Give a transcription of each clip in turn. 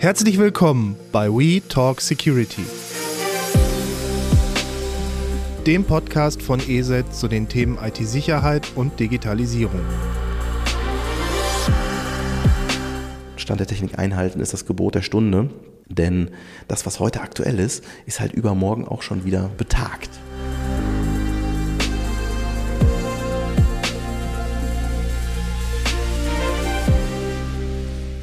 Herzlich willkommen bei We Talk Security, dem Podcast von ESET zu den Themen IT-Sicherheit und Digitalisierung. Stand der Technik einhalten ist das Gebot der Stunde, denn das, was heute aktuell ist, ist halt übermorgen auch schon wieder betagt.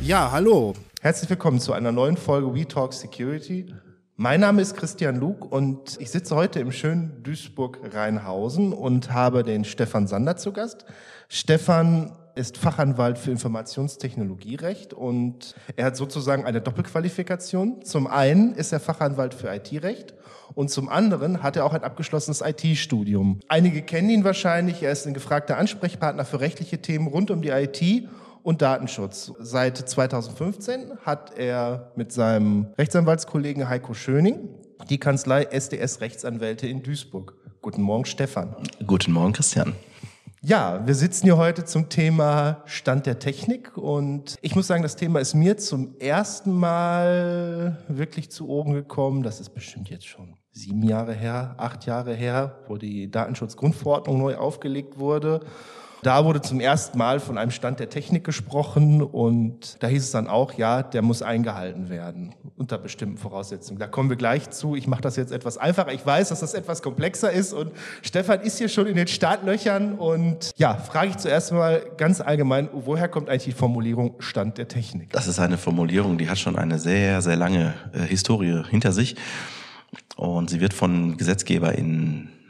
Ja, hallo. Herzlich willkommen zu einer neuen Folge We Talk Security. Mein Name ist Christian Luke und ich sitze heute im schönen Duisburg-Rheinhausen und habe den Stefan Sander zu Gast. Stefan ist Fachanwalt für Informationstechnologierecht und er hat sozusagen eine Doppelqualifikation. Zum einen ist er Fachanwalt für IT-Recht und zum anderen hat er auch ein abgeschlossenes IT-Studium. Einige kennen ihn wahrscheinlich. Er ist ein gefragter Ansprechpartner für rechtliche Themen rund um die IT und Datenschutz. Seit 2015 hat er mit seinem Rechtsanwaltskollegen Heiko Schöning die Kanzlei SDS Rechtsanwälte in Duisburg. Guten Morgen, Stefan. Guten Morgen, Christian. Ja, wir sitzen hier heute zum Thema Stand der Technik und ich muss sagen, das Thema ist mir zum ersten Mal wirklich zu Ohren gekommen. Das ist bestimmt jetzt schon sieben Jahre her, acht Jahre her, wo die Datenschutzgrundverordnung neu aufgelegt wurde. Da wurde zum ersten Mal von einem Stand der Technik gesprochen und da hieß es dann auch, ja, der muss eingehalten werden unter bestimmten Voraussetzungen. Da kommen wir gleich zu. Ich mache das jetzt etwas einfacher. Ich weiß, dass das etwas komplexer ist und Stefan ist hier schon in den Startlöchern und ja, frage ich zuerst mal ganz allgemein, woher kommt eigentlich die Formulierung Stand der Technik? Das ist eine Formulierung, die hat schon eine sehr, sehr lange äh, Historie hinter sich und sie wird von Gesetzgeber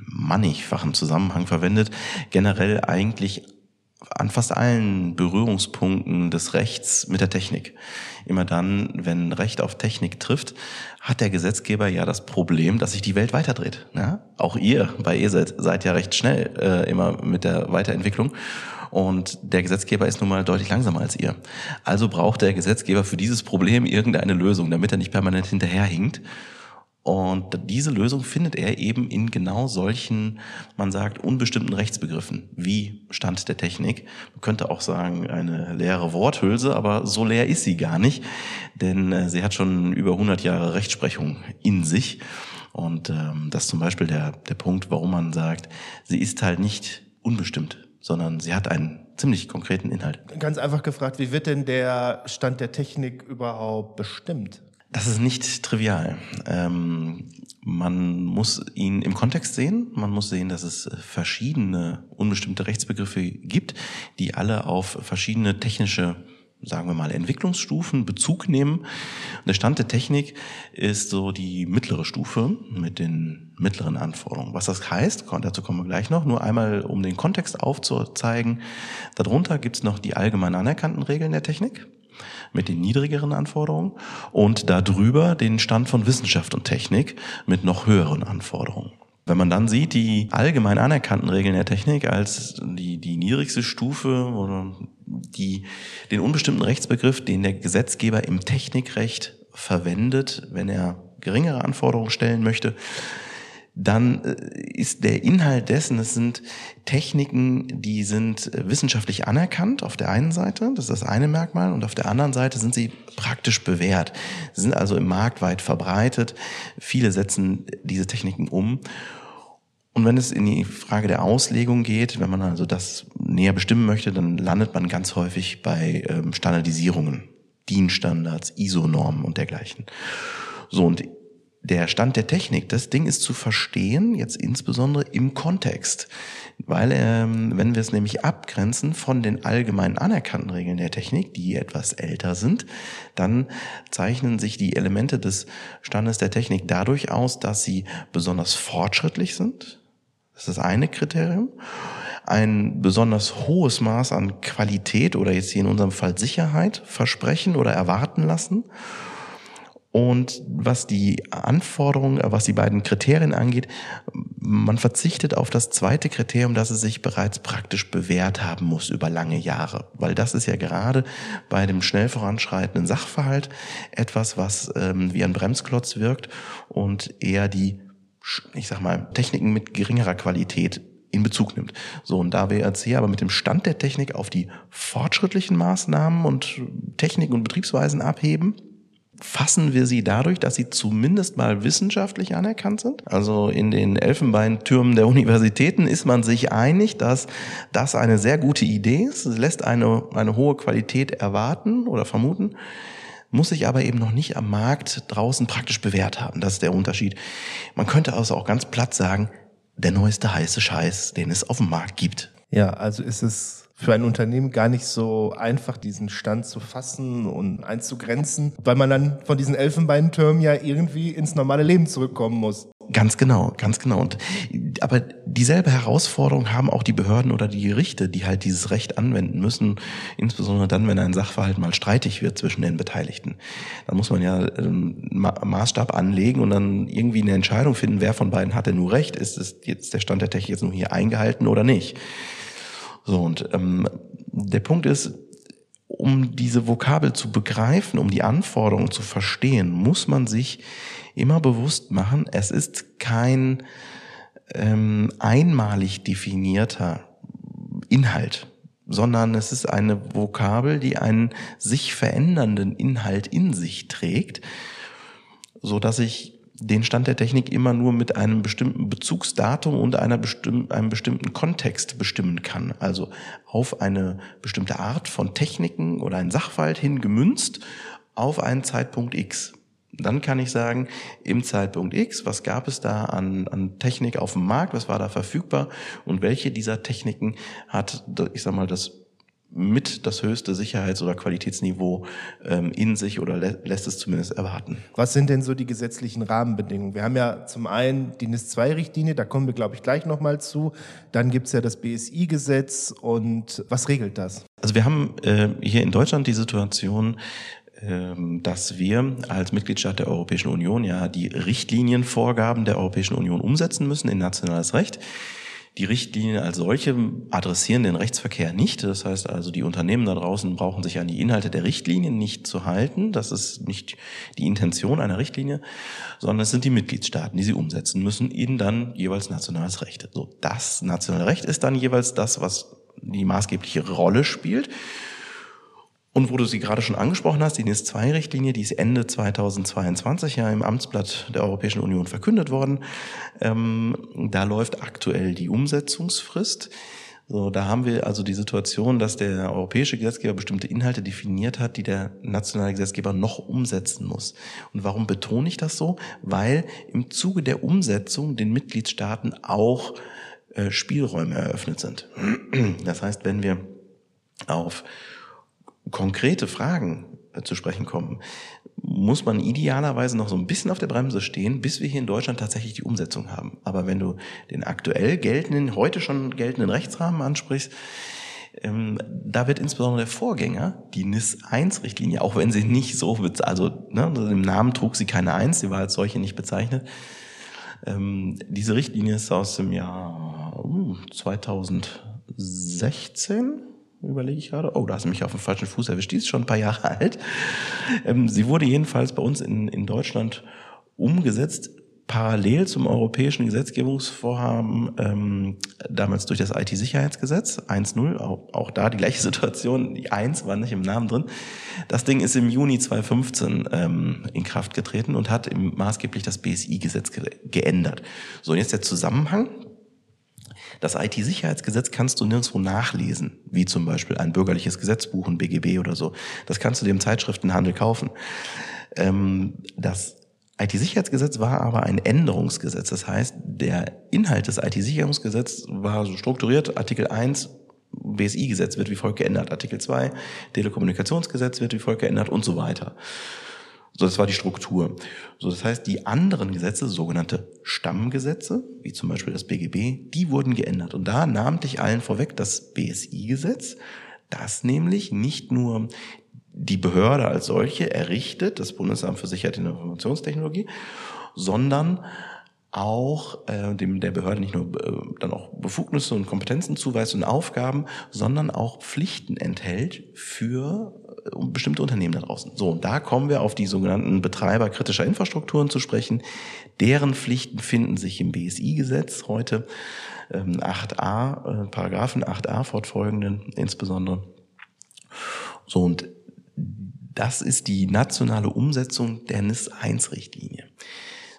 mannigfachen Zusammenhang verwendet, generell eigentlich an fast allen Berührungspunkten des Rechts mit der Technik. Immer dann, wenn Recht auf Technik trifft, hat der Gesetzgeber ja das Problem, dass sich die Welt weiterdreht. Ja? Auch ihr bei ESET seid ja recht schnell äh, immer mit der Weiterentwicklung. Und der Gesetzgeber ist nun mal deutlich langsamer als ihr. Also braucht der Gesetzgeber für dieses Problem irgendeine Lösung, damit er nicht permanent hinterherhinkt. Und diese Lösung findet er eben in genau solchen, man sagt, unbestimmten Rechtsbegriffen, wie Stand der Technik. Man könnte auch sagen, eine leere Worthülse, aber so leer ist sie gar nicht, denn äh, sie hat schon über 100 Jahre Rechtsprechung in sich. Und ähm, das ist zum Beispiel der, der Punkt, warum man sagt, sie ist halt nicht unbestimmt, sondern sie hat einen ziemlich konkreten Inhalt. Ganz einfach gefragt, wie wird denn der Stand der Technik überhaupt bestimmt? Das ist nicht trivial. Ähm, man muss ihn im Kontext sehen. Man muss sehen, dass es verschiedene unbestimmte Rechtsbegriffe gibt, die alle auf verschiedene technische sagen wir mal, Entwicklungsstufen Bezug nehmen. Der Stand der Technik ist so die mittlere Stufe mit den mittleren Anforderungen. Was das heißt, dazu kommen wir gleich noch, nur einmal, um den Kontext aufzuzeigen. Darunter gibt es noch die allgemein anerkannten Regeln der Technik mit den niedrigeren Anforderungen und darüber den Stand von Wissenschaft und Technik mit noch höheren Anforderungen. Wenn man dann sieht, die allgemein anerkannten Regeln der Technik als die, die niedrigste Stufe oder die, den unbestimmten Rechtsbegriff, den der Gesetzgeber im Technikrecht verwendet, wenn er geringere Anforderungen stellen möchte, dann äh, ist der Inhalt dessen, es sind Techniken, die sind äh, wissenschaftlich anerkannt auf der einen Seite, das ist das eine Merkmal, und auf der anderen Seite sind sie praktisch bewährt. Sie sind also im Markt weit verbreitet. Viele setzen diese Techniken um. Und wenn es in die Frage der Auslegung geht, wenn man also das näher bestimmen möchte, dann landet man ganz häufig bei ähm, Standardisierungen, DIN-Standards, ISO-Normen und dergleichen. So, und der Stand der Technik, das Ding ist zu verstehen, jetzt insbesondere im Kontext. Weil, ähm, wenn wir es nämlich abgrenzen von den allgemein anerkannten Regeln der Technik, die etwas älter sind, dann zeichnen sich die Elemente des Standes der Technik dadurch aus, dass sie besonders fortschrittlich sind. Das ist das eine Kriterium. Ein besonders hohes Maß an Qualität oder jetzt hier in unserem Fall Sicherheit versprechen oder erwarten lassen und was die Anforderungen, was die beiden Kriterien angeht, man verzichtet auf das zweite Kriterium, dass es sich bereits praktisch bewährt haben muss über lange Jahre. Weil das ist ja gerade bei dem schnell voranschreitenden Sachverhalt etwas, was ähm, wie ein Bremsklotz wirkt und eher die, ich sag mal, Techniken mit geringerer Qualität in Bezug nimmt. So, und da wir jetzt hier aber mit dem Stand der Technik auf die fortschrittlichen Maßnahmen und Techniken und Betriebsweisen abheben, fassen wir sie dadurch, dass sie zumindest mal wissenschaftlich anerkannt sind. Also in den Elfenbeintürmen der Universitäten ist man sich einig, dass das eine sehr gute Idee ist. Es lässt eine, eine hohe Qualität erwarten oder vermuten, muss sich aber eben noch nicht am Markt draußen praktisch bewährt haben. Das ist der Unterschied. Man könnte also auch ganz platt sagen, der neueste heiße Scheiß, den es auf dem Markt gibt. Ja, also ist es für ein Unternehmen gar nicht so einfach, diesen Stand zu fassen und einzugrenzen, weil man dann von diesen Elfenbeintürmen ja irgendwie ins normale Leben zurückkommen muss. Ganz genau, ganz genau. Und, aber dieselbe Herausforderung haben auch die Behörden oder die Gerichte, die halt dieses Recht anwenden müssen, insbesondere dann, wenn ein Sachverhalt mal streitig wird zwischen den Beteiligten. Da muss man ja ähm, Maßstab anlegen und dann irgendwie eine Entscheidung finden, wer von beiden hat denn nur Recht, ist es jetzt der Stand der Technik jetzt nur hier eingehalten oder nicht. So, und ähm, der Punkt ist, um diese Vokabel zu begreifen, um die Anforderungen zu verstehen, muss man sich immer bewusst machen, es ist kein ähm, einmalig definierter Inhalt, sondern es ist eine Vokabel, die einen sich verändernden Inhalt in sich trägt, so dass ich den Stand der Technik immer nur mit einem bestimmten Bezugsdatum und einer bestimmten, einem bestimmten Kontext bestimmen kann. Also auf eine bestimmte Art von Techniken oder einen Sachverhalt hin gemünzt auf einen Zeitpunkt X. Dann kann ich sagen, im Zeitpunkt X, was gab es da an, an Technik auf dem Markt, was war da verfügbar und welche dieser Techniken hat, ich sag mal, das mit das höchste Sicherheits- oder Qualitätsniveau ähm, in sich oder lä lässt es zumindest erwarten. Was sind denn so die gesetzlichen Rahmenbedingungen? Wir haben ja zum einen die NIS-2-Richtlinie, da kommen wir, glaube ich, gleich nochmal zu. Dann gibt's ja das BSI-Gesetz und was regelt das? Also wir haben äh, hier in Deutschland die Situation, ähm, dass wir als Mitgliedstaat der Europäischen Union ja die Richtlinienvorgaben der Europäischen Union umsetzen müssen in nationales Recht. Die Richtlinien als solche adressieren den Rechtsverkehr nicht. Das heißt also, die Unternehmen da draußen brauchen sich an die Inhalte der Richtlinien nicht zu halten. Das ist nicht die Intention einer Richtlinie, sondern es sind die Mitgliedstaaten, die sie umsetzen müssen, ihnen dann jeweils nationales Recht. So, das nationale Recht ist dann jeweils das, was die maßgebliche Rolle spielt. Und wo du sie gerade schon angesprochen hast, die NIS-2-Richtlinie, die ist Ende 2022 ja im Amtsblatt der Europäischen Union verkündet worden. Ähm, da läuft aktuell die Umsetzungsfrist. So, da haben wir also die Situation, dass der europäische Gesetzgeber bestimmte Inhalte definiert hat, die der nationale Gesetzgeber noch umsetzen muss. Und warum betone ich das so? Weil im Zuge der Umsetzung den Mitgliedstaaten auch äh, Spielräume eröffnet sind. Das heißt, wenn wir auf konkrete Fragen äh, zu sprechen kommen, muss man idealerweise noch so ein bisschen auf der Bremse stehen, bis wir hier in Deutschland tatsächlich die Umsetzung haben. Aber wenn du den aktuell geltenden, heute schon geltenden Rechtsrahmen ansprichst, ähm, da wird insbesondere der Vorgänger, die NIS-1-Richtlinie, auch wenn sie nicht so, also ne, im Namen trug sie keine 1, sie war als solche nicht bezeichnet. Ähm, diese Richtlinie ist aus dem Jahr uh, 2016 überlege ich gerade. Oh, da hast du mich auf dem falschen Fuß erwischt. Die ist schon ein paar Jahre alt. Ähm, sie wurde jedenfalls bei uns in, in Deutschland umgesetzt, parallel zum europäischen Gesetzgebungsvorhaben, ähm, damals durch das IT-Sicherheitsgesetz 1.0, auch, auch da die gleiche Situation, die 1 war nicht im Namen drin. Das Ding ist im Juni 2015 ähm, in Kraft getreten und hat im, maßgeblich das BSI-Gesetz ge geändert. So, und jetzt der Zusammenhang. Das IT-Sicherheitsgesetz kannst du nirgendwo nachlesen, wie zum Beispiel ein bürgerliches Gesetzbuch, ein BGB oder so. Das kannst du im Zeitschriftenhandel kaufen. Ähm, das IT-Sicherheitsgesetz war aber ein Änderungsgesetz. Das heißt, der Inhalt des IT-Sicherungsgesetzes war so strukturiert. Artikel 1 BSI-Gesetz wird wie folgt geändert. Artikel 2 Telekommunikationsgesetz wird wie folgt geändert und so weiter. So, das war die Struktur. So, das heißt, die anderen Gesetze, sogenannte Stammgesetze, wie zum Beispiel das BGB, die wurden geändert. Und da namentlich allen vorweg das BSI-Gesetz, das nämlich nicht nur die Behörde als solche errichtet, das Bundesamt für Sicherheit in der Informationstechnologie, sondern auch äh, dem der Behörde nicht nur äh, dann auch Befugnisse und Kompetenzen zuweist und Aufgaben, sondern auch Pflichten enthält für äh, bestimmte Unternehmen da draußen. So, und da kommen wir auf die sogenannten Betreiber kritischer Infrastrukturen zu sprechen. Deren Pflichten finden sich im BSI-Gesetz heute, ähm, 8a, äh, Paragraphen 8a fortfolgenden insbesondere. So, und Das ist die nationale Umsetzung der NIS-1-Richtlinie.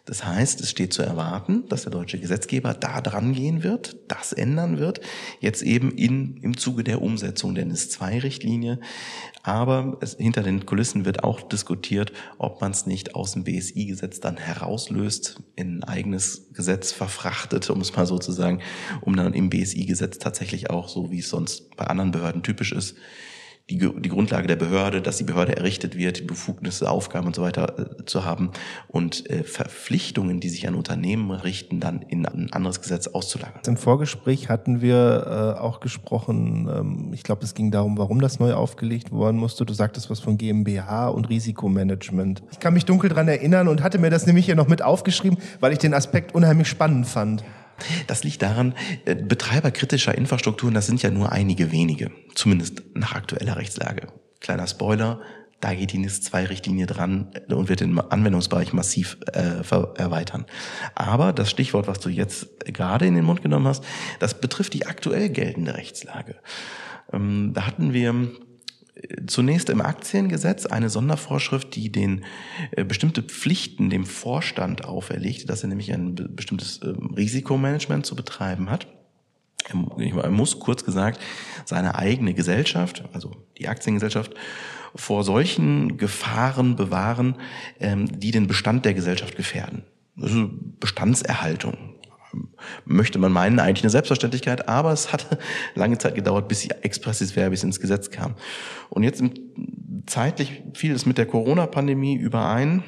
Das heißt, es steht zu erwarten, dass der deutsche Gesetzgeber da dran gehen wird, das ändern wird, jetzt eben in, im Zuge der Umsetzung der NIS-2-Richtlinie. Aber es, hinter den Kulissen wird auch diskutiert, ob man es nicht aus dem BSI-Gesetz dann herauslöst, in ein eigenes Gesetz verfrachtet, um es mal so zu sagen, um dann im BSI-Gesetz tatsächlich auch, so wie es sonst bei anderen Behörden typisch ist, die, die Grundlage der Behörde, dass die Behörde errichtet wird, die Befugnisse, Aufgaben und so weiter äh, zu haben und äh, Verpflichtungen, die sich an Unternehmen richten, dann in ein anderes Gesetz auszulagern. Im Vorgespräch hatten wir äh, auch gesprochen, ähm, ich glaube, es ging darum, warum das neu aufgelegt worden musste. Du sagtest was von GmbH und Risikomanagement. Ich kann mich dunkel dran erinnern und hatte mir das nämlich hier noch mit aufgeschrieben, weil ich den Aspekt unheimlich spannend fand. Das liegt daran, äh, Betreiber kritischer Infrastrukturen, das sind ja nur einige wenige, zumindest nach aktueller Rechtslage. Kleiner Spoiler, da geht die NIS-2-Richtlinie dran und wird den Anwendungsbereich massiv äh, erweitern. Aber das Stichwort, was du jetzt gerade in den Mund genommen hast, das betrifft die aktuell geltende Rechtslage. Ähm, da hatten wir zunächst im Aktiengesetz eine Sondervorschrift, die den äh, bestimmte Pflichten dem Vorstand auferlegte, dass er nämlich ein bestimmtes äh, Risikomanagement zu betreiben hat. Er muss kurz gesagt seine eigene Gesellschaft, also die Aktiengesellschaft, vor solchen Gefahren bewahren, ähm, die den Bestand der Gesellschaft gefährden. Also Bestandserhaltung, möchte man meinen, eigentlich eine Selbstverständlichkeit, aber es hat lange Zeit gedauert, bis sie expressis verbis ins Gesetz kam. Und jetzt zeitlich fiel es mit der Corona-Pandemie überein.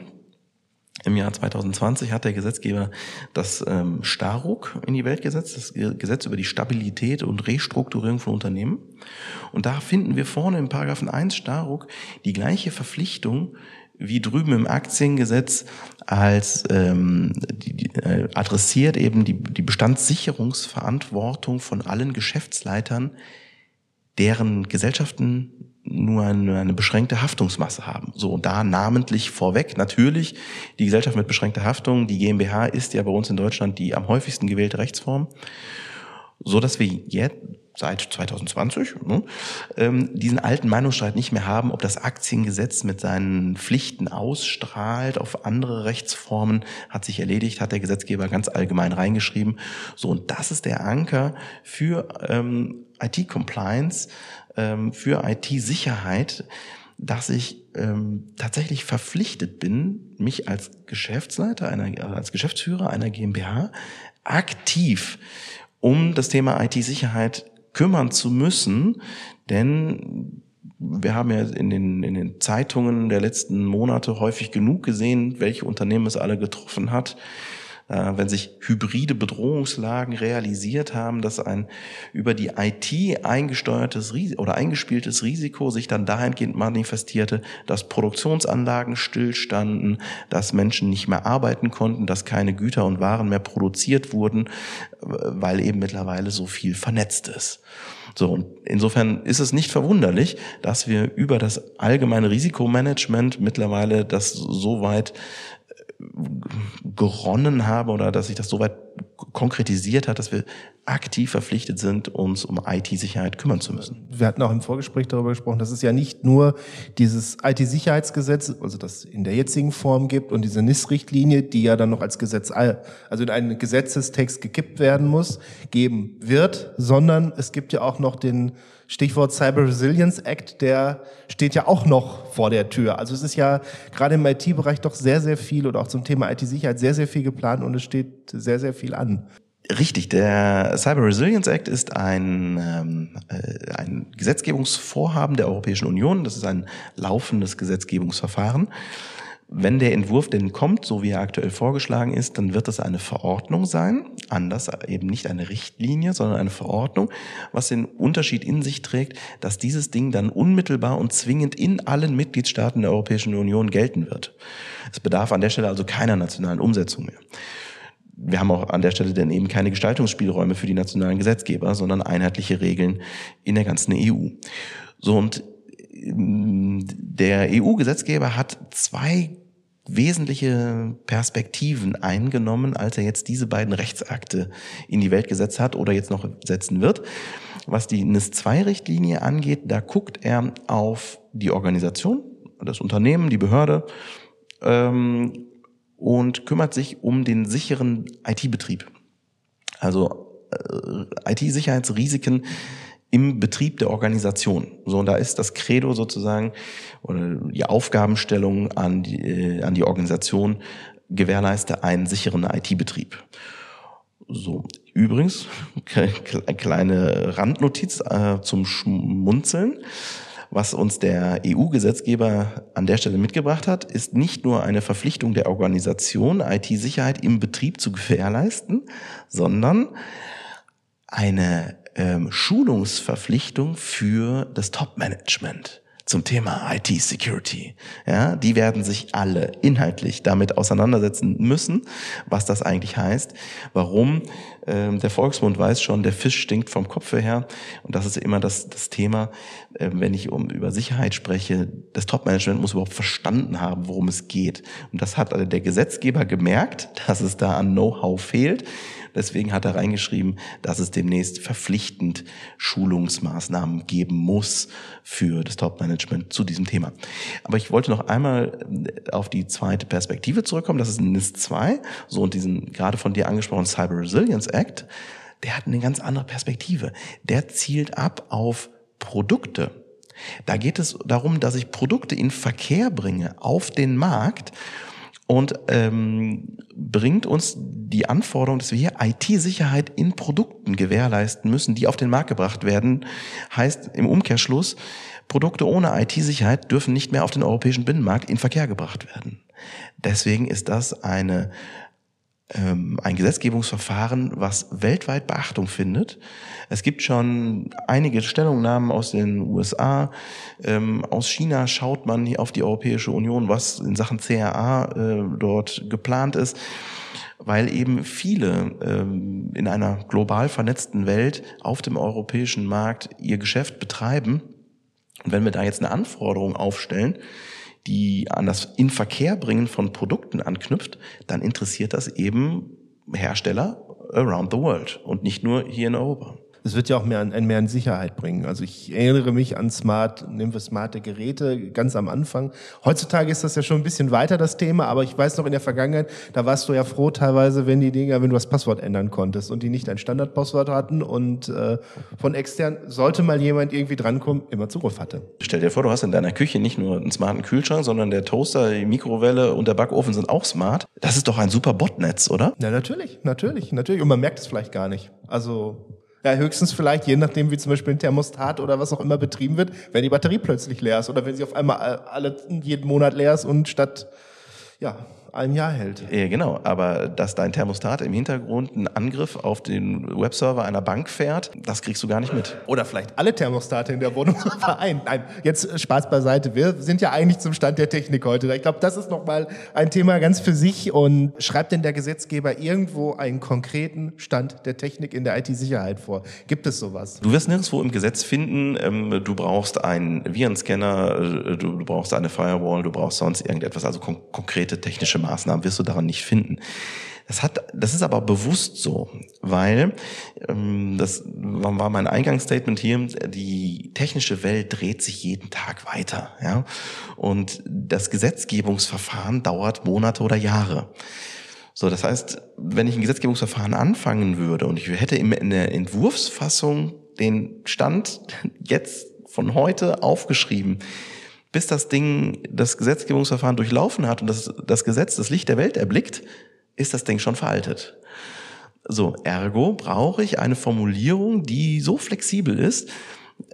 Im Jahr 2020 hat der Gesetzgeber das ähm, Staruk in die Welt gesetzt, das Gesetz über die Stabilität und Restrukturierung von Unternehmen. Und da finden wir vorne im Paragraphen 1 Staruk die gleiche Verpflichtung wie drüben im Aktiengesetz als ähm, die, die, äh, adressiert eben die, die Bestandssicherungsverantwortung von allen Geschäftsleitern, deren Gesellschaften nur eine, eine beschränkte Haftungsmasse haben. So, da namentlich vorweg natürlich die Gesellschaft mit beschränkter Haftung, die GmbH ist ja bei uns in Deutschland die am häufigsten gewählte Rechtsform, so dass wir jetzt seit 2020 ne, ähm, diesen alten Meinungsstreit nicht mehr haben, ob das Aktiengesetz mit seinen Pflichten ausstrahlt auf andere Rechtsformen, hat sich erledigt, hat der Gesetzgeber ganz allgemein reingeschrieben. So, und das ist der Anker für ähm, IT-Compliance, ähm, für IT-Sicherheit, dass ich ähm, tatsächlich verpflichtet bin, mich als Geschäftsleiter, einer, als Geschäftsführer einer GmbH aktiv um das Thema IT-Sicherheit kümmern zu müssen, denn wir haben ja in den, in den Zeitungen der letzten Monate häufig genug gesehen, welche Unternehmen es alle getroffen hat. Äh, wenn sich hybride Bedrohungslagen realisiert haben, dass ein über die IT eingesteuertes oder eingespieltes Risiko sich dann dahingehend manifestierte, dass Produktionsanlagen stillstanden, dass Menschen nicht mehr arbeiten konnten, dass keine Güter und Waren mehr produziert wurden, weil eben mittlerweile so viel vernetzt ist. So, und insofern ist es nicht verwunderlich, dass wir über das allgemeine Risikomanagement mittlerweile das so weit geronnen habe oder dass sich das so weit konkretisiert hat, dass wir aktiv verpflichtet sind, uns um IT-Sicherheit kümmern zu müssen. Wir hatten auch im Vorgespräch darüber gesprochen, dass es ja nicht nur dieses IT-Sicherheitsgesetz, also das in der jetzigen Form gibt und diese NIS-Richtlinie, die ja dann noch als Gesetz, also in einen Gesetzestext gekippt werden muss, geben wird, sondern es gibt ja auch noch den Stichwort Cyber Resilience Act, der steht ja auch noch vor der Tür. Also es ist ja gerade im IT-Bereich doch sehr, sehr viel oder auch zum Thema IT-Sicherheit sehr, sehr viel geplant und es steht sehr, sehr viel an. Richtig, der Cyber Resilience Act ist ein, ähm, äh, ein Gesetzgebungsvorhaben der Europäischen Union. Das ist ein laufendes Gesetzgebungsverfahren. Wenn der Entwurf denn kommt, so wie er aktuell vorgeschlagen ist, dann wird das eine Verordnung sein, anders eben nicht eine Richtlinie, sondern eine Verordnung, was den Unterschied in sich trägt, dass dieses Ding dann unmittelbar und zwingend in allen Mitgliedstaaten der Europäischen Union gelten wird. Es bedarf an der Stelle also keiner nationalen Umsetzung mehr. Wir haben auch an der Stelle dann eben keine Gestaltungsspielräume für die nationalen Gesetzgeber, sondern einheitliche Regeln in der ganzen EU. So und der EU-Gesetzgeber hat zwei wesentliche Perspektiven eingenommen, als er jetzt diese beiden Rechtsakte in die Welt gesetzt hat oder jetzt noch setzen wird. Was die NIS-2-Richtlinie angeht, da guckt er auf die Organisation das Unternehmen, die Behörde, ähm, und kümmert sich um den sicheren IT-Betrieb. Also äh, IT-Sicherheitsrisiken im Betrieb der Organisation. So, und da ist das Credo sozusagen oder die Aufgabenstellung an die, äh, an die Organisation gewährleiste einen sicheren IT-Betrieb. So, übrigens, kleine Randnotiz äh, zum Schmunzeln. Was uns der EU-Gesetzgeber an der Stelle mitgebracht hat, ist nicht nur eine Verpflichtung der Organisation, IT-Sicherheit im Betrieb zu gewährleisten, sondern eine ähm, Schulungsverpflichtung für das Top-Management zum Thema IT-Security. Ja, die werden sich alle inhaltlich damit auseinandersetzen müssen, was das eigentlich heißt, warum ähm, der Volksmund weiß schon, der Fisch stinkt vom Kopf her. Und das ist immer das, das Thema, äh, wenn ich um, über Sicherheit spreche. Das Top-Management muss überhaupt verstanden haben, worum es geht. Und das hat also der Gesetzgeber gemerkt, dass es da an Know-how fehlt. Deswegen hat er reingeschrieben, dass es demnächst verpflichtend Schulungsmaßnahmen geben muss für das Top-Management zu diesem Thema. Aber ich wollte noch einmal äh, auf die zweite Perspektive zurückkommen. Das ist NIS 2, so und diesen gerade von dir angesprochenen Cyber Resilience Act. Der hat eine ganz andere Perspektive. Der zielt ab auf Produkte. Da geht es darum, dass ich Produkte in Verkehr bringe auf den Markt und ähm, bringt uns die Anforderung, dass wir hier IT-Sicherheit in Produkten gewährleisten müssen, die auf den Markt gebracht werden. Heißt im Umkehrschluss, Produkte ohne IT-Sicherheit dürfen nicht mehr auf den europäischen Binnenmarkt in Verkehr gebracht werden. Deswegen ist das eine ein Gesetzgebungsverfahren, was weltweit Beachtung findet. Es gibt schon einige Stellungnahmen aus den USA. Ähm, aus China schaut man hier auf die Europäische Union, was in Sachen CRA äh, dort geplant ist weil eben viele ähm, in einer global vernetzten Welt auf dem europäischen Markt ihr Geschäft betreiben. Und wenn wir da jetzt eine Anforderung aufstellen, die an das Inverkehrbringen von Produkten anknüpft, dann interessiert das eben Hersteller around the world und nicht nur hier in Europa es wird ja auch mehr, an, mehr an Sicherheit bringen. Also ich erinnere mich an smart, nehmen wir smarte Geräte ganz am Anfang. Heutzutage ist das ja schon ein bisschen weiter, das Thema, aber ich weiß noch in der Vergangenheit, da warst du ja froh teilweise, wenn die Dinger, wenn du das Passwort ändern konntest und die nicht ein Standardpasswort hatten und äh, von extern sollte mal jemand irgendwie drankommen, immer Zugriff hatte. Stell dir vor, du hast in deiner Küche nicht nur einen smarten Kühlschrank, sondern der Toaster, die Mikrowelle und der Backofen sind auch smart. Das ist doch ein super Botnetz, oder? Ja, natürlich, natürlich, natürlich. Und man merkt es vielleicht gar nicht. Also ja, höchstens vielleicht, je nachdem, wie zum Beispiel ein Thermostat oder was auch immer betrieben wird, wenn die Batterie plötzlich leer ist oder wenn sie auf einmal alle, jeden Monat leer ist und statt, ja, ein Jahr hält. Ja, genau, aber dass dein Thermostat im Hintergrund einen Angriff auf den Webserver einer Bank fährt, das kriegst du gar nicht mit. Oder vielleicht alle Thermostate in der Wohnung vereint. Nein, jetzt Spaß beiseite. Wir sind ja eigentlich zum Stand der Technik heute. Ich glaube, das ist nochmal ein Thema ganz für sich. Und schreibt denn der Gesetzgeber irgendwo einen konkreten Stand der Technik in der IT-Sicherheit vor? Gibt es sowas? Du wirst nirgendwo im Gesetz finden, ähm, du brauchst einen Virenscanner, äh, du, brauchst eine Firewall, du brauchst sonst irgendetwas, also kon konkrete technische politische Maßnahmen wirst du daran nicht finden. Das hat, das ist aber bewusst so, weil ähm, das war mein Eingangsstatement hier. Die technische Welt dreht sich jeden Tag weiter, ja, und das Gesetzgebungsverfahren dauert Monate oder Jahre. So, das heißt, wenn ich ein Gesetzgebungsverfahren anfangen würde und ich hätte in der Entwurfsfassung den Stand jetzt von heute aufgeschrieben, bis das Ding das Gesetzgebungsverfahren durchlaufen hat und das, das Gesetz das Licht der Welt erblickt, ist das Ding schon veraltet. So, ergo brauche ich eine Formulierung, die so flexibel ist,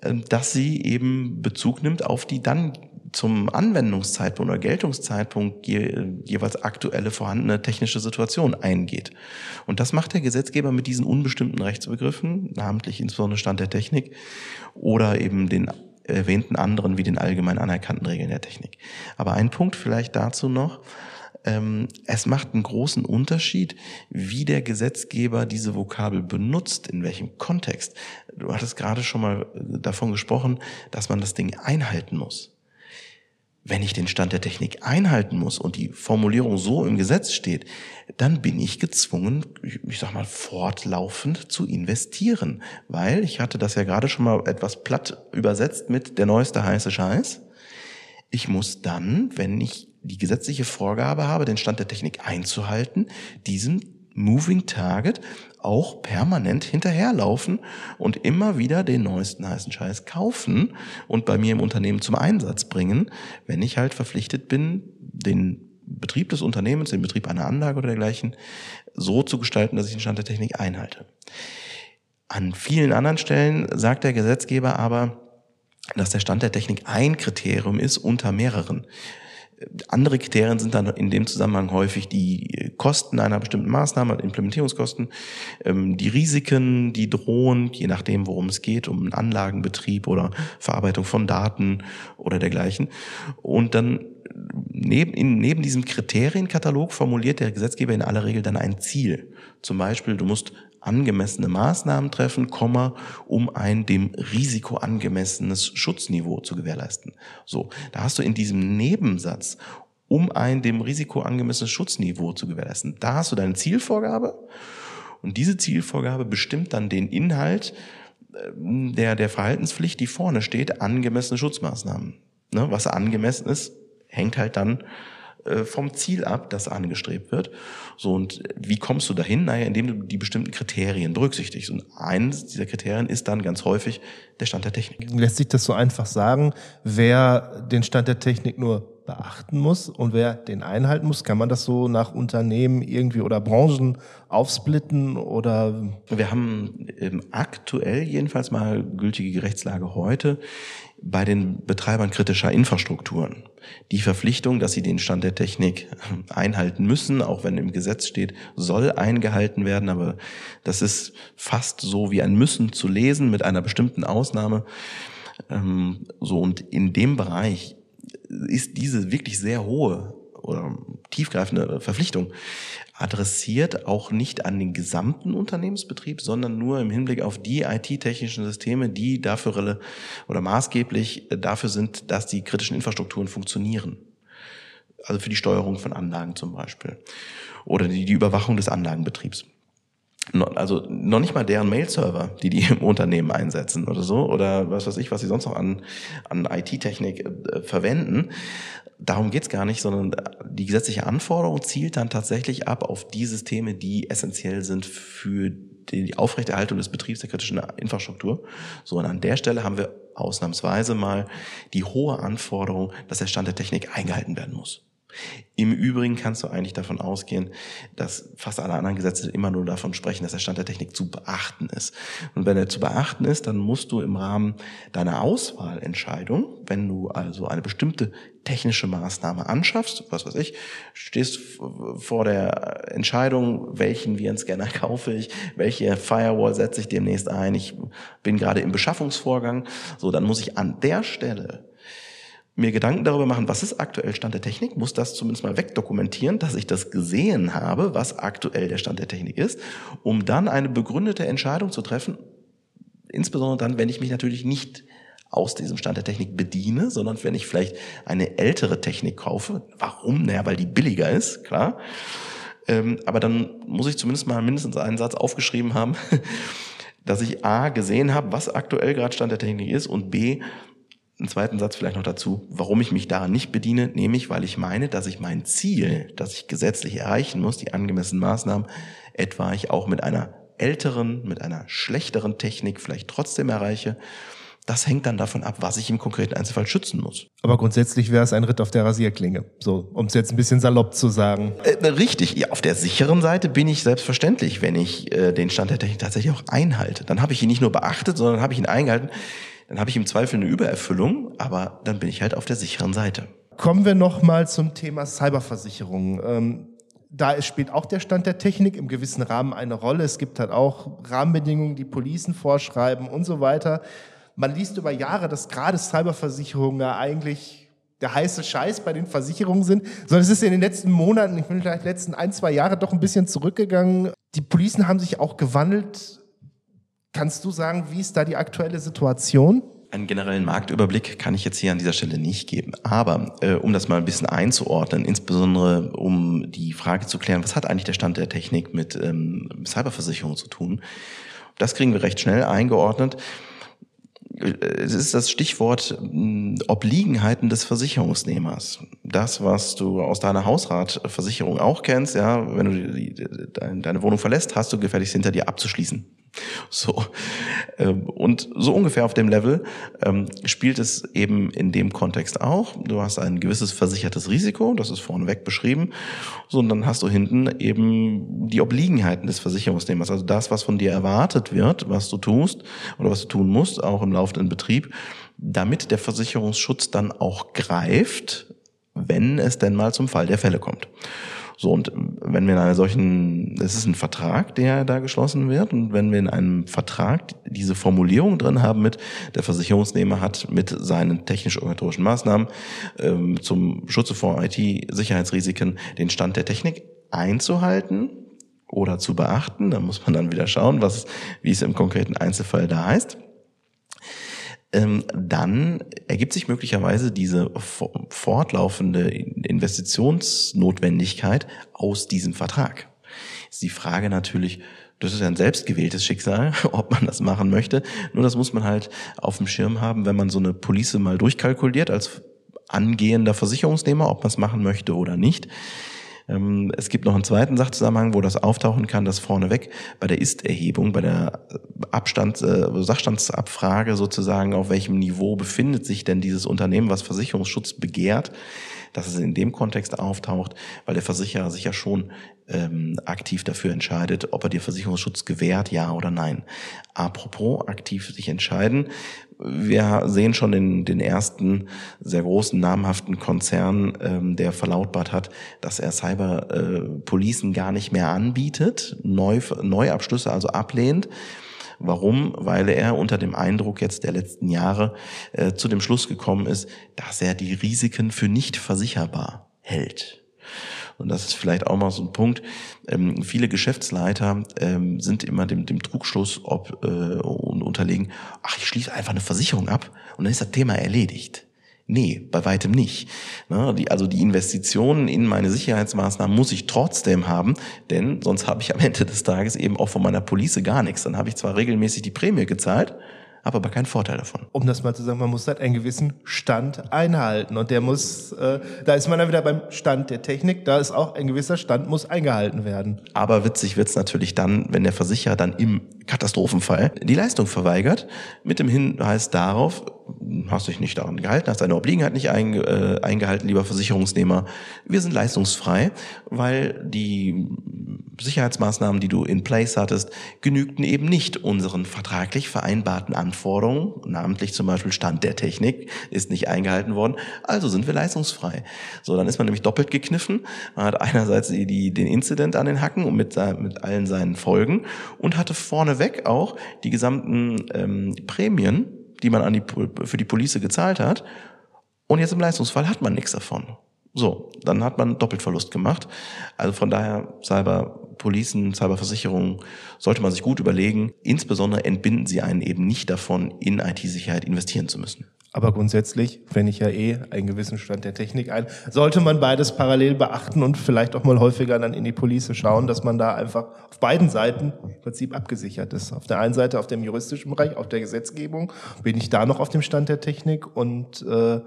äh, dass sie eben Bezug nimmt auf die dann zum Anwendungszeitpunkt oder Geltungszeitpunkt je, jeweils aktuelle vorhandene technische Situation eingeht. Und das macht der Gesetzgeber mit diesen unbestimmten Rechtsbegriffen, namentlich insbesondere Stand der Technik oder eben den erwähnten anderen wie den allgemein anerkannten Regeln der Technik. Aber ein Punkt vielleicht dazu noch. Ähm, es macht einen großen Unterschied, wie der Gesetzgeber diese Vokabel benutzt, in welchem Kontext. Du hattest gerade schon mal davon gesprochen, dass man das Ding einhalten muss wenn ich den Stand der Technik einhalten muss und die Formulierung so im Gesetz steht, dann bin ich gezwungen, ich sag mal, fortlaufend zu investieren. Weil, ich hatte das ja gerade schon mal etwas platt übersetzt mit der neueste heiße Scheiß. Ich muss dann, wenn ich die gesetzliche Vorgabe habe, den Stand der Technik einzuhalten, diesem Moving Target auch permanent hinterherlaufen und immer wieder den neuesten heißen Scheiß kaufen und bei mir im Unternehmen zum Einsatz bringen, wenn ich halt verpflichtet bin, den Betrieb des Unternehmens, den Betrieb einer Anlage oder dergleichen, so zu gestalten, dass ich den Stand der Technik einhalte. An vielen anderen Stellen sagt der Gesetzgeber aber, dass der Stand der Technik ein Kriterium ist unter mehreren. Andere Kriterien sind dann in dem Zusammenhang häufig die Kosten einer bestimmten Maßnahme, Implementierungskosten, ähm, die Risiken, die drohen, je nachdem, worum es geht, um Anlagenbetrieb oder Verarbeitung von Daten oder dergleichen. Und dann neben, in, neben diesem Kriterienkatalog formuliert der Gesetzgeber in aller Regel dann ein Ziel. Zum Beispiel, du musst angemessene Maßnahmen treffen, Komma, um ein dem Risiko angemessenes Schutzniveau zu gewährleisten. So, da hast du in diesem Nebensatz, um ein dem Risiko angemessenes Schutzniveau zu gewährleisten, da hast du deine Zielvorgabe und diese Zielvorgabe bestimmt dann den Inhalt äh, der, der Verhaltenspflicht, die vorne steht, angemessene Schutzmaßnahmen. Ne, was angemessen ist, hängt halt dann vom Ziel ab, das angestrebt wird. So, und wie kommst du dahin? Naja, indem du die bestimmten Kriterien berücksichtigst. Und eines dieser Kriterien ist dann ganz häufig der Stand der Technik. Lässt sich das so einfach sagen, wer den Stand der Technik nur beachten muss und wer den einhalten muss? Kann man das so nach Unternehmen irgendwie oder Branchen aufsplitten oder? Wir haben aktuell jedenfalls mal gültige Rechtslage heute bei den Betreibern kritischer Infrastrukturen. Die Verpflichtung, dass sie den Stand der Technik einhalten müssen, auch wenn im Gesetz steht, soll eingehalten werden, aber das ist fast so wie ein Müssen zu lesen mit einer bestimmten Ausnahme. Ähm, so und in dem Bereich ist diese wirklich sehr hohe oder tiefgreifende Verpflichtung adressiert auch nicht an den gesamten Unternehmensbetrieb, sondern nur im Hinblick auf die IT-technischen Systeme, die dafür oder maßgeblich dafür sind, dass die kritischen Infrastrukturen funktionieren. Also für die Steuerung von Anlagen zum Beispiel oder die, die Überwachung des Anlagenbetriebs also noch nicht mal deren Mail-Server, die die im Unternehmen einsetzen oder so, oder was weiß ich, was sie sonst noch an, an IT-Technik äh, verwenden. Darum geht's gar nicht, sondern die gesetzliche Anforderung zielt dann tatsächlich ab auf die Systeme, die essentiell sind für die Aufrechterhaltung des Betriebs der kritischen Infrastruktur. So, und an der Stelle haben wir ausnahmsweise mal die hohe Anforderung, dass der Stand der Technik eingehalten werden muss. Im Übrigen kannst du eigentlich davon ausgehen, dass fast alle anderen Gesetze immer nur davon sprechen, dass der Stand der Technik zu beachten ist. Und wenn er zu beachten ist, dann musst du im Rahmen deiner Auswahlentscheidung, wenn du also eine bestimmte technische Maßnahme anschaffst, was weiß ich, stehst vor der Entscheidung, welchen Virenscanner kaufe ich, welche Firewall setze ich demnächst ein, ich bin gerade im Beschaffungsvorgang, so, dann muss ich an der Stelle mir Gedanken darüber machen, was ist aktuell Stand der Technik, muss das zumindest mal wegdokumentieren, dass ich das gesehen habe, was aktuell der Stand der Technik ist, um dann eine begründete Entscheidung zu treffen, insbesondere dann, wenn ich mich natürlich nicht aus diesem Stand der Technik bediene, sondern wenn ich vielleicht eine ältere Technik kaufe. Warum? Naja, weil die billiger ist, klar. Ähm, aber dann muss ich zumindest mal mindestens einen Satz aufgeschrieben haben, dass ich A gesehen habe, was aktuell gerade Stand der Technik ist und B einen zweiten Satz vielleicht noch dazu, warum ich mich daran nicht bediene, nämlich weil ich meine, dass ich mein Ziel, das ich gesetzlich erreichen muss, die angemessenen Maßnahmen, etwa ich auch mit einer älteren, mit einer schlechteren Technik vielleicht trotzdem erreiche. Das hängt dann davon ab, was ich im konkreten Einzelfall schützen muss. Aber grundsätzlich wäre es ein Ritt auf der Rasierklinge, so um es jetzt ein bisschen salopp zu sagen. Äh, richtig, ja, auf der sicheren Seite bin ich selbstverständlich, wenn ich äh, den Stand der Technik tatsächlich auch einhalte. Dann habe ich ihn nicht nur beachtet, sondern habe ich ihn eingehalten dann habe ich im Zweifel eine Übererfüllung, aber dann bin ich halt auf der sicheren Seite. Kommen wir nochmal zum Thema Cyberversicherung. Ähm, da spielt auch der Stand der Technik im gewissen Rahmen eine Rolle. Es gibt halt auch Rahmenbedingungen, die Policen vorschreiben und so weiter. Man liest über Jahre, dass gerade Cyberversicherungen ja eigentlich der heiße Scheiß bei den Versicherungen sind, sondern es ist in den letzten Monaten, ich bin vielleicht letzten ein, zwei Jahre doch ein bisschen zurückgegangen. Die Policen haben sich auch gewandelt Kannst du sagen, wie ist da die aktuelle Situation? Einen generellen Marktüberblick kann ich jetzt hier an dieser Stelle nicht geben. Aber äh, um das mal ein bisschen einzuordnen, insbesondere um die Frage zu klären, was hat eigentlich der Stand der Technik mit ähm, Cyberversicherung zu tun, das kriegen wir recht schnell eingeordnet. es ist das Stichwort hm, Obliegenheiten des Versicherungsnehmers. Das, was du aus deiner Hausratversicherung auch kennst, ja, wenn du deine Wohnung verlässt, hast du gefälligst hinter dir abzuschließen. So. Ähm, und so ungefähr auf dem Level ähm, spielt es eben in dem Kontext auch. Du hast ein gewisses versichertes Risiko, das ist vorneweg beschrieben. So, und dann hast du hinten eben die Obliegenheiten des Versicherungsnehmers, also das, was von dir erwartet wird, was du tust oder was du tun musst, auch im laufenden Betrieb, damit der Versicherungsschutz dann auch greift, wenn es denn mal zum Fall der Fälle kommt. So, und wenn wir in einer solchen, es ist ein Vertrag, der da geschlossen wird, und wenn wir in einem Vertrag diese Formulierung drin haben mit, der Versicherungsnehmer hat mit seinen technisch-organisatorischen Maßnahmen ähm, zum Schutze vor IT-Sicherheitsrisiken den Stand der Technik einzuhalten oder zu beachten, da muss man dann wieder schauen, was, wie es im konkreten Einzelfall da heißt. ähm, dann ergibt sich möglicherweise diese fortlaufende Investitionsnotwendigkeit aus diesem Vertrag. Ist die Frage natürlich, das ist ja ein selbstgewähltes Schicksal, ob man das machen möchte. Nur das muss man halt auf dem Schirm haben, wenn man so eine Police mal durchkalkuliert als angehender Versicherungsnehmer, ob man es machen möchte oder nicht. Ähm, es gibt noch einen zweiten Sachzusammenhang, wo das auftauchen kann, dass vorneweg bei der Ist-Erhebung, bei der Abstand, äh, Sachstandsabfrage sozusagen, auf welchem Niveau befindet sich denn dieses Unternehmen, was Versicherungsschutz begehrt, dass es in dem Kontext auftaucht, weil der Versicherer sich ja schon ähm, aktiv dafür entscheidet, ob er dir Versicherungsschutz gewährt, ja oder nein. Apropos aktiv sich entscheiden, wir sehen schon den, den ersten sehr großen namhaften Konzern, ähm, der verlautbart hat, dass er Cyberpolicen äh, gar nicht mehr anbietet, Neu, Neuabschlüsse also ablehnt. Warum? Weil er unter dem Eindruck jetzt der letzten Jahre äh, zu dem Schluss gekommen ist, dass er die Risiken für nicht versicherbar hält. Und das ist vielleicht auch mal so ein Punkt. Ähm, viele Geschäftsleiter ähm, sind immer dem, dem Trugschluss ob, äh, unterlegen, ach, ich schließe einfach eine Versicherung ab und dann ist das Thema erledigt. Nee, bei weitem nicht. Ne, also die Investitionen in meine Sicherheitsmaßnahmen muss ich trotzdem haben, denn sonst habe ich am Ende des Tages eben auch von meiner Police gar nichts. Dann habe ich zwar regelmäßig die Prämie gezahlt, habe aber keinen Vorteil davon. Um das mal zu sagen, man muss halt einen gewissen Stand einhalten und der muss, äh, da ist man dann wieder beim Stand der Technik, da ist auch ein gewisser Stand muss eingehalten werden. Aber witzig wird's natürlich dann, wenn der Versicherer dann im Katastrophenfall die Leistung verweigert, mit dem Hinweis darauf, hast dich nicht daran gehalten, hast deine Obliegenheit nicht einge, äh, eingehalten, lieber Versicherungsnehmer. Wir sind leistungsfrei, weil die Sicherheitsmaßnahmen, die du in place hattest, genügten eben nicht unseren vertraglich vereinbarten Anforderungen, namentlich zum Beispiel Stand der Technik ist nicht eingehalten worden, also sind wir leistungsfrei. So, dann ist man nämlich doppelt gekniffen. Man hat einerseits die, die, den Incident an den Hacken und mit, mit allen seinen Folgen und hatte vorneweg auch die gesamten ähm, Prämien, die man an die, für die Police gezahlt hat. Und jetzt im Leistungsfall hat man nichts davon. So, dann hat man Doppelverlust gemacht. Also von daher Cyber Policen, Cyberversicherungen sollte man sich gut überlegen. Insbesondere entbinden sie einen eben nicht davon, in IT-Sicherheit investieren zu müssen. Aber grundsätzlich, wenn ich ja eh einen gewissen Stand der Technik ein, sollte man beides parallel beachten und vielleicht auch mal häufiger dann in die Police schauen, dass man da einfach auf beiden Seiten im Prinzip abgesichert ist. Auf der einen Seite auf dem juristischen Bereich, auf der Gesetzgebung, bin ich da noch auf dem Stand der Technik und äh,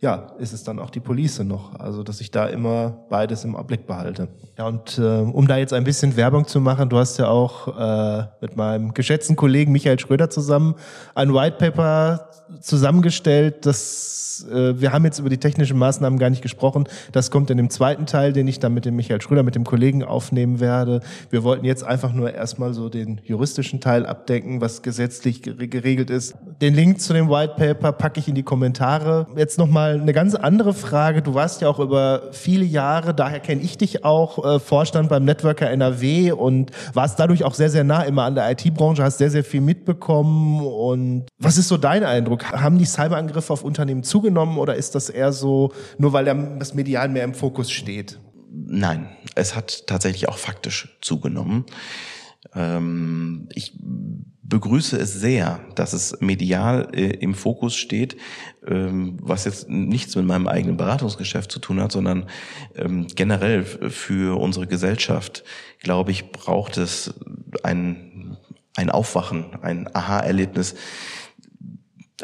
ja, ist es dann auch die Police noch. Also, dass ich da immer beides im Blick behalte. Ja, und äh, um da jetzt ein bisschen Werbung zu machen, du hast ja auch äh, mit meinem geschätzten Kollegen Michael Schröder zusammen ein White Paper zusammengestellt, das äh, wir haben jetzt über die technischen Maßnahmen gar nicht gesprochen. Das kommt in dem zweiten Teil, den ich dann mit dem Michael Schröder, mit dem Kollegen aufnehmen werde. Wir wollten jetzt einfach nur erstmal so den juristischen Teil abdecken, was gesetzlich geregelt ist. Den Link zu dem White Paper packe ich in die Kommentare. Jetzt nochmal eine ganz andere Frage. Du warst ja auch über viele Jahre, daher kenne ich dich auch, äh, Vorstand beim Networker NRW und warst dadurch auch sehr, sehr nah immer an der IT-Branche, hast sehr, sehr viel mitbekommen. Und was ist so dein Eindruck? Haben die Cyberangriffe auf Unternehmen zugenommen? zugenommen oder ist das eher so, nur weil das Medial mehr im Fokus steht? Nein, es hat tatsächlich auch faktisch zugenommen. Ähm, ich begrüße es sehr, dass es medial äh, im Fokus steht, ähm, was jetzt nichts mit meinem eigenen Beratungsgeschäft zu tun hat, sondern ähm, generell für unsere Gesellschaft, glaube ich, braucht es ein, ein Aufwachen, ein Aha-Erlebnis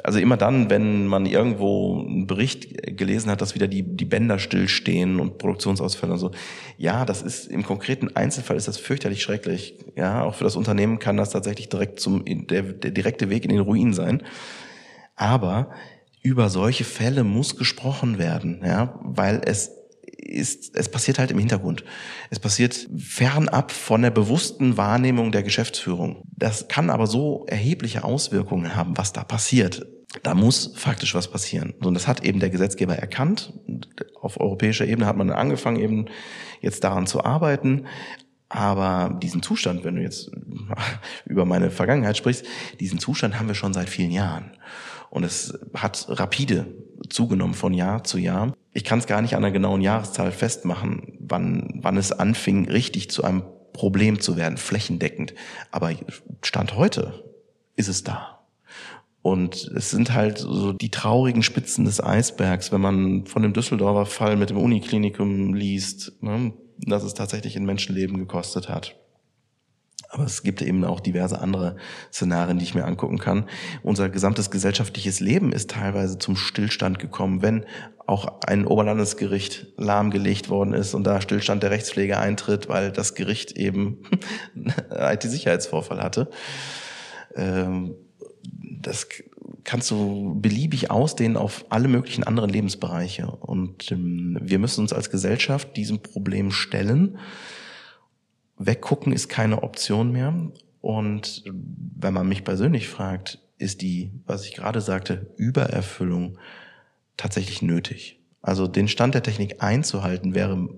also immer dann, wenn man irgendwo einen Bericht gelesen hat, dass wieder die, die Bänder stillstehen und Produktionsausfälle und so. Ja, das ist im konkreten Einzelfall ist das fürchterlich schrecklich. Ja, auch für das Unternehmen kann das tatsächlich direkt zum, der, der direkte Weg in den Ruin sein. Aber über solche Fälle muss gesprochen werden, ja, weil es ist, es passiert halt im Hintergrund. Es passiert fernab von der bewussten Wahrnehmung der Geschäftsführung. Das kann aber so erhebliche Auswirkungen haben, was da passiert. Da muss faktisch was passieren. Und das hat eben der Gesetzgeber erkannt. Auf europäischer Ebene hat man angefangen, eben jetzt daran zu arbeiten. Aber diesen Zustand, wenn du jetzt über meine Vergangenheit sprichst, diesen Zustand haben wir schon seit vielen Jahren. Und es hat rapide zugenommen von Jahr zu Jahr. Ich kann es gar nicht an einer genauen Jahreszahl festmachen, wann, wann es anfing, richtig zu einem Problem zu werden, flächendeckend. Aber Stand heute ist es da. Und es sind halt so die traurigen Spitzen des Eisbergs, wenn man von dem Düsseldorfer Fall mit dem Uniklinikum liest, ne, dass es tatsächlich ein Menschenleben gekostet hat. Aber es gibt eben auch diverse andere Szenarien, die ich mir angucken kann. Unser gesamtes gesellschaftliches Leben ist teilweise zum Stillstand gekommen, wenn auch ein Oberlandesgericht lahmgelegt worden ist und da Stillstand der Rechtspflege eintritt, weil das Gericht eben IT-Sicherheitsvorfall hatte. Ähm, das kannst du beliebig ausdehnen auf alle möglichen anderen Lebensbereiche. Und ähm, wir müssen uns als Gesellschaft diesem Problem stellen Weggucken ist keine Option mehr. Und wenn man mich persönlich fragt, ist die, was ich gerade sagte, Übererfüllung tatsächlich nötig. Also den Stand der Technik einzuhalten wäre,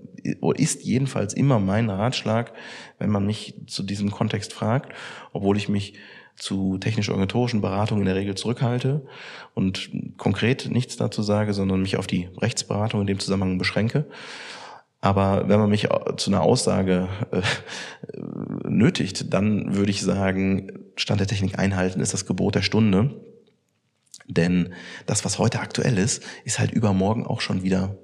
ist jedenfalls immer mein Ratschlag, wenn man mich zu diesem Kontext fragt, obwohl ich mich zu technisch-organisatorischen Beratungen in der Regel zurückhalte und konkret nichts dazu sage, sondern mich auf die Rechtsberatung in dem Zusammenhang beschränke. Aber wenn man mich zu einer Aussage äh, nötigt, dann würde ich sagen, Stand der Technik einhalten ist das Gebot der Stunde. Denn das, was heute aktuell ist, ist halt übermorgen auch schon wieder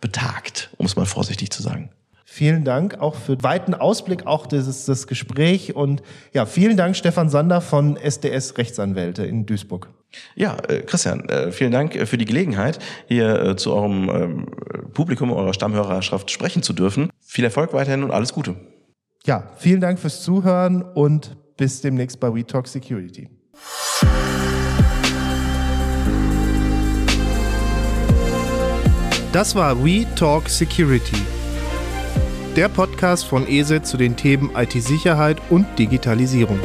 betagt, um es mal vorsichtig zu sagen. Vielen Dank auch für den weiten Ausblick, auch dieses das Gespräch und ja, vielen Dank Stefan Sander von SDS Rechtsanwälte in Duisburg. Ja, äh, Christian, äh, vielen Dank äh, für die Gelegenheit, hier zu eurem ähm, Publikum, eurer Stammhörerschaft sprechen zu dürfen. Viel Erfolg weiterhin und alles Gute. Ja, vielen Dank fürs Zuhören und bis demnächst bei WeTalk Security. Das war WeTalk Security, der Podcast von ESET zu den Themen IT-Sicherheit und Digitalisierung.